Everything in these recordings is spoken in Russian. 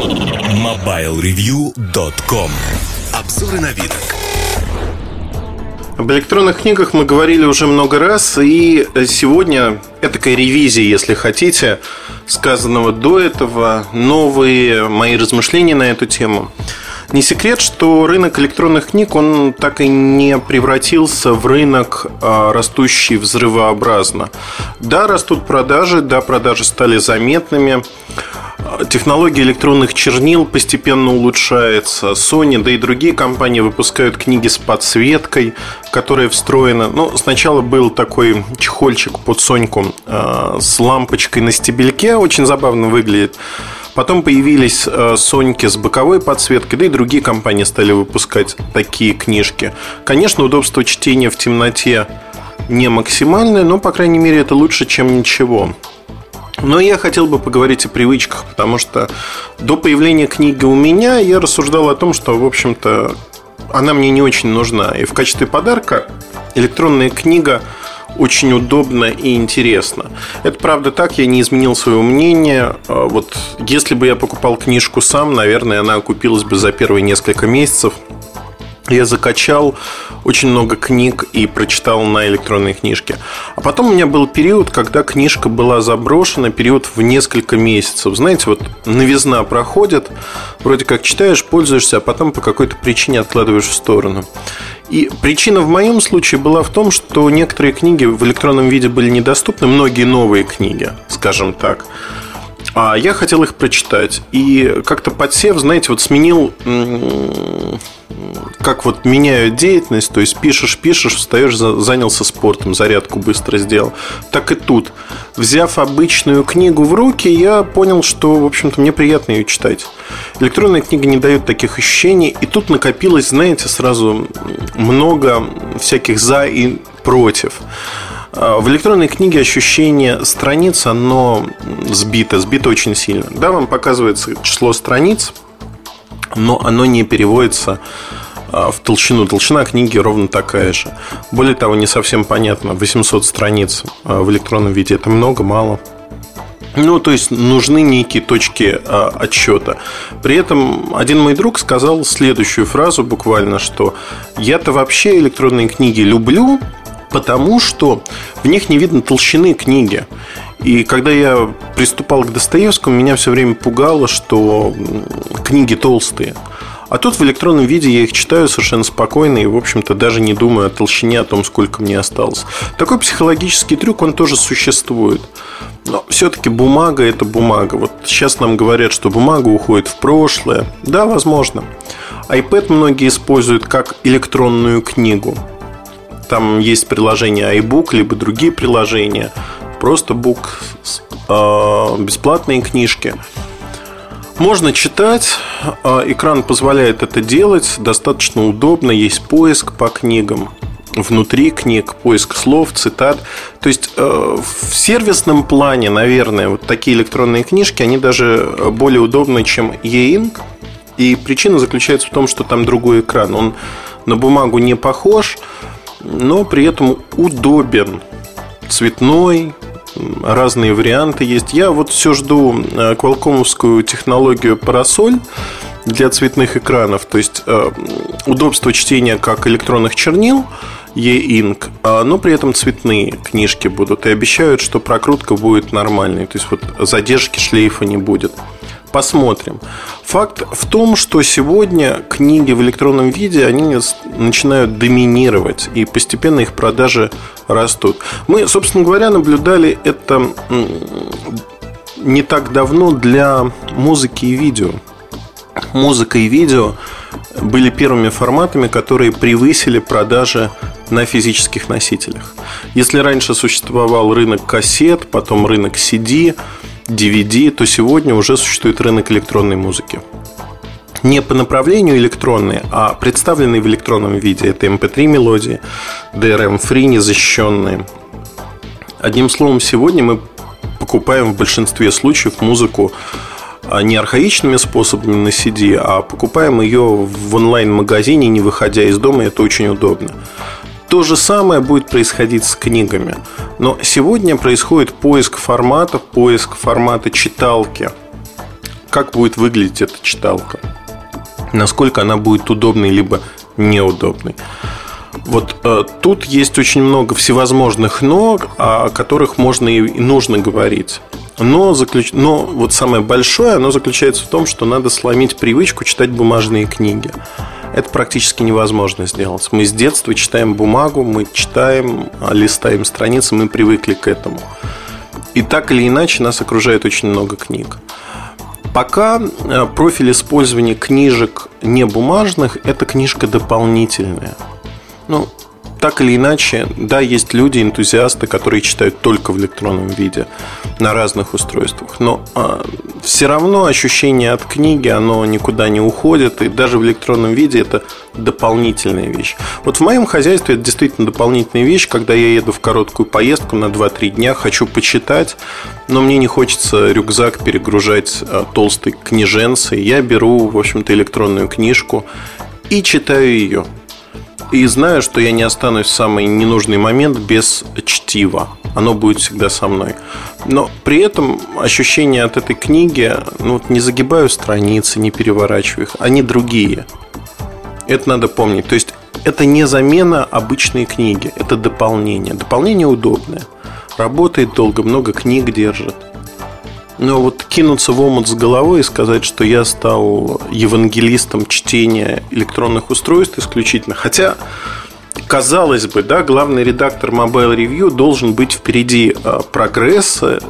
MobileReview.com Обзоры на вид. Об электронных книгах мы говорили уже много раз, и сегодня этакая ревизия, если хотите, сказанного до этого, новые мои размышления на эту тему. Не секрет, что рынок электронных книг, он так и не превратился в рынок, а, растущий взрывообразно. Да, растут продажи, да, продажи стали заметными. Технология электронных чернил постепенно улучшается. Sony, да и другие компании выпускают книги с подсветкой, которая встроена. Ну, сначала был такой чехольчик под Соньку э, с лампочкой на стебельке. Очень забавно выглядит. Потом появились э, Соньки с боковой подсветкой, да и другие компании стали выпускать такие книжки. Конечно, удобство чтения в темноте не максимальное, но, по крайней мере, это лучше, чем ничего. Но я хотел бы поговорить о привычках, потому что до появления книги у меня я рассуждал о том, что, в общем-то, она мне не очень нужна. И в качестве подарка электронная книга очень удобно и интересно. Это правда так, я не изменил свое мнение. А вот если бы я покупал книжку сам, наверное, она окупилась бы за первые несколько месяцев – я закачал очень много книг и прочитал на электронной книжке. А потом у меня был период, когда книжка была заброшена, период в несколько месяцев. Знаете, вот новизна проходит, вроде как читаешь, пользуешься, а потом по какой-то причине откладываешь в сторону. И причина в моем случае была в том, что некоторые книги в электронном виде были недоступны, многие новые книги, скажем так. А я хотел их прочитать. И как-то подсев, знаете, вот сменил как вот меняют деятельность, то есть пишешь, пишешь, встаешь, занялся спортом, зарядку быстро сделал. Так и тут. Взяв обычную книгу в руки, я понял, что, в общем-то, мне приятно ее читать. Электронная книга не дает таких ощущений, и тут накопилось, знаете, сразу много всяких за и против. А, в электронной книге ощущение страниц, оно сбито, сбито очень сильно. Да, вам показывается число страниц, но оно не переводится а, в толщину. Толщина книги ровно такая же. Более того, не совсем понятно, 800 страниц а, в электронном виде это много, мало. Ну, то есть нужны некие точки а, отсчета. При этом один мой друг сказал следующую фразу буквально, что я-то вообще электронные книги люблю, потому что в них не видно толщины книги. И когда я приступал к Достоевскому, меня все время пугало, что книги толстые. А тут в электронном виде я их читаю совершенно спокойно и, в общем-то, даже не думаю о толщине, о том, сколько мне осталось. Такой психологический трюк, он тоже существует. Но все-таки бумага – это бумага. Вот сейчас нам говорят, что бумага уходит в прошлое. Да, возможно. iPad многие используют как электронную книгу. Там есть приложение iBook, либо другие приложения. Просто бук, а, бесплатные книжки – можно читать, а, экран позволяет это делать, достаточно удобно, есть поиск по книгам, внутри книг, поиск слов, цитат. То есть э, в сервисном плане, наверное, вот такие электронные книжки, они даже более удобны, чем e-ink. И причина заключается в том, что там другой экран. Он на бумагу не похож, но при этом удобен. Цветной, разные варианты есть. Я вот все жду э, квалкомовскую технологию парасоль для цветных экранов, то есть э, удобство чтения как электронных чернил, e-ink, а, но при этом цветные книжки будут. И обещают, что прокрутка будет нормальной, то есть вот задержки шлейфа не будет. Посмотрим. Факт в том, что сегодня книги в электронном виде, они начинают доминировать, и постепенно их продажи растут. Мы, собственно говоря, наблюдали это не так давно для музыки и видео. Музыка и видео были первыми форматами, которые превысили продажи на физических носителях. Если раньше существовал рынок кассет, потом рынок CD, DVD, то сегодня уже существует рынок электронной музыки. Не по направлению электронные, а представленные в электронном виде. Это MP3 эм мелодии, DRM-free, незащищенные. Одним словом, сегодня мы покупаем в большинстве случаев музыку а, не архаичными способами на CD, а покупаем ее в онлайн-магазине, не выходя из дома, это очень удобно. То же самое будет происходить с книгами. Но сегодня происходит поиск форматов, поиск формата читалки. как будет выглядеть эта читалка. Насколько она будет удобной, либо неудобной. Вот э, тут есть очень много всевозможных но, о которых можно и нужно говорить. Но, заключ... но вот самое большое, оно заключается в том, что надо сломить привычку читать бумажные книги. Это практически невозможно сделать. Мы с детства читаем бумагу, мы читаем, а, листаем страницы, мы привыкли к этому. И так или иначе нас окружает очень много книг. Пока э, профиль использования книжек не бумажных – это книжка дополнительная. Ну, так или иначе, да, есть люди, энтузиасты, которые читают только в электронном виде на разных устройствах. Но а, все равно ощущение от книги, оно никуда не уходит. И даже в электронном виде это дополнительная вещь. Вот в моем хозяйстве это действительно дополнительная вещь, когда я еду в короткую поездку на 2-3 дня, хочу почитать, но мне не хочется рюкзак перегружать а, толстой книженцей. Я беру, в общем-то, электронную книжку и читаю ее и знаю, что я не останусь в самый ненужный момент без чтива. Оно будет всегда со мной. Но при этом ощущения от этой книги, ну, не загибаю страницы, не переворачиваю их, они другие. Это надо помнить. То есть это не замена обычной книги, это дополнение. Дополнение удобное. Работает долго, много книг держит. Но вот кинуться в омут с головой и сказать, что я стал евангелистом чтения электронных устройств исключительно. Хотя, казалось бы, да, главный редактор Mobile Review должен быть впереди а, прогресса,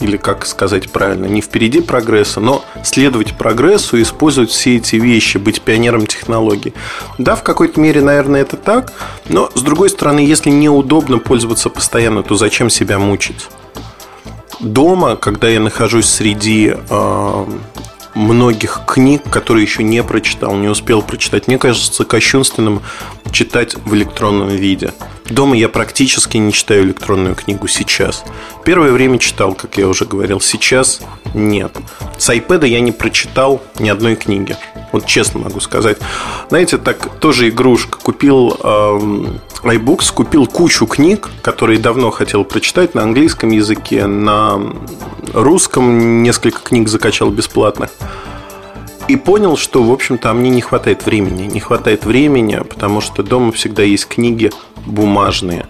или как сказать правильно, не впереди прогресса, но следовать прогрессу использовать все эти вещи, быть пионером технологий. Да, в какой-то мере, наверное, это так, но с другой стороны, если неудобно пользоваться постоянно, то зачем себя мучить? Дома, когда я нахожусь среди э, многих книг, которые еще не прочитал, не успел прочитать, мне кажется кощунственным читать в электронном виде. Дома я практически не читаю электронную книгу сейчас. Первое время читал, как я уже говорил, сейчас нет. С iPad я не прочитал ни одной книги. Вот честно могу сказать. Знаете, так тоже игрушка. Купил э, iBooks, купил кучу книг, которые давно хотел прочитать на английском языке, на русском несколько книг закачал бесплатных. И понял, что, в общем-то, мне не хватает времени. Не хватает времени, потому что дома всегда есть книги бумажные.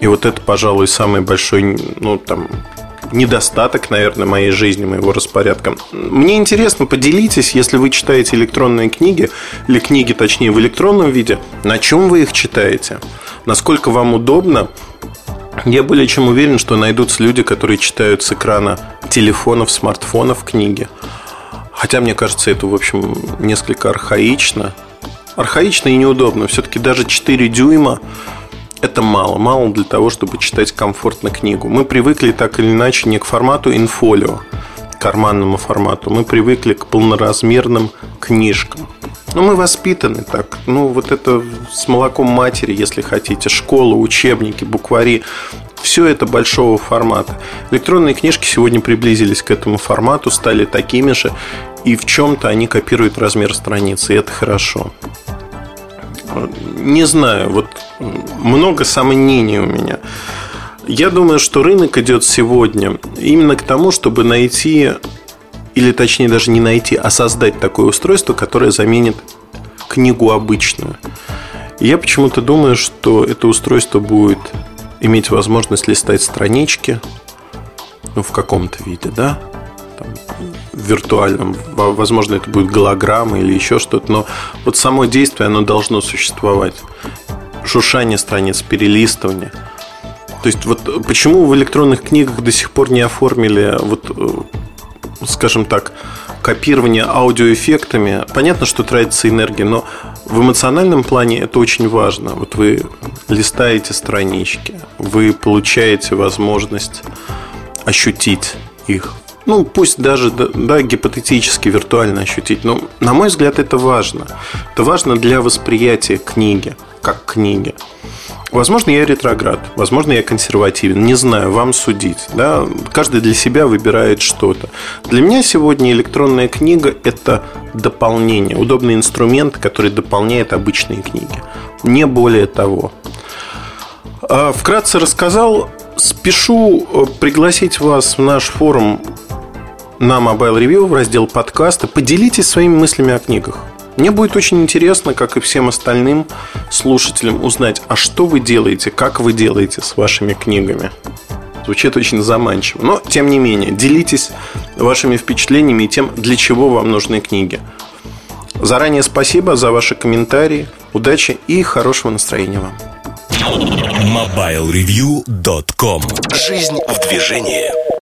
И вот это, пожалуй, самый большой, ну, там, недостаток, наверное, моей жизни, моего распорядка. Мне интересно, поделитесь, если вы читаете электронные книги, или книги, точнее, в электронном виде, на чем вы их читаете, насколько вам удобно. Я более чем уверен, что найдутся люди, которые читают с экрана телефонов, смартфонов книги. Хотя, мне кажется, это, в общем, несколько архаично. Архаично и неудобно. Все-таки даже 4 дюйма это мало. Мало для того, чтобы читать комфортно книгу. Мы привыкли так или иначе не к формату инфолио, карманному формату. Мы привыкли к полноразмерным книжкам. Но мы воспитаны так. Ну, вот это с молоком матери, если хотите. Школа, учебники, буквари. Все это большого формата. Электронные книжки сегодня приблизились к этому формату, стали такими же. И в чем-то они копируют размер страницы. И это хорошо. Не знаю, вот много сомнений у меня. Я думаю, что рынок идет сегодня именно к тому, чтобы найти, или точнее даже не найти, а создать такое устройство, которое заменит книгу обычную. Я почему-то думаю, что это устройство будет иметь возможность листать странички, ну, в каком-то виде, да, там, виртуальном. Возможно, это будет голограмма или еще что-то, но вот само действие, оно должно существовать. Шуршание страниц, перелистывание. То есть, вот почему в электронных книгах до сих пор не оформили, вот, э, скажем так, копирование аудиоэффектами. Понятно, что тратится энергия, но в эмоциональном плане это очень важно. Вот вы листаете странички, вы получаете возможность ощутить их ну, пусть даже, да, гипотетически, виртуально ощутить. Но, на мой взгляд, это важно. Это важно для восприятия книги, как книги. Возможно, я ретроград, возможно, я консервативен, не знаю, вам судить. Да? Каждый для себя выбирает что-то. Для меня сегодня электронная книга – это дополнение, удобный инструмент, который дополняет обычные книги. Не более того. А, вкратце рассказал. Спешу э, пригласить вас в наш форум на Mobile Review в раздел подкаста. Поделитесь своими мыслями о книгах. Мне будет очень интересно, как и всем остальным слушателям, узнать, а что вы делаете, как вы делаете с вашими книгами. Звучит очень заманчиво. Но, тем не менее, делитесь вашими впечатлениями и тем, для чего вам нужны книги. Заранее спасибо за ваши комментарии. Удачи и хорошего настроения вам. MobileReview.com Жизнь в движении.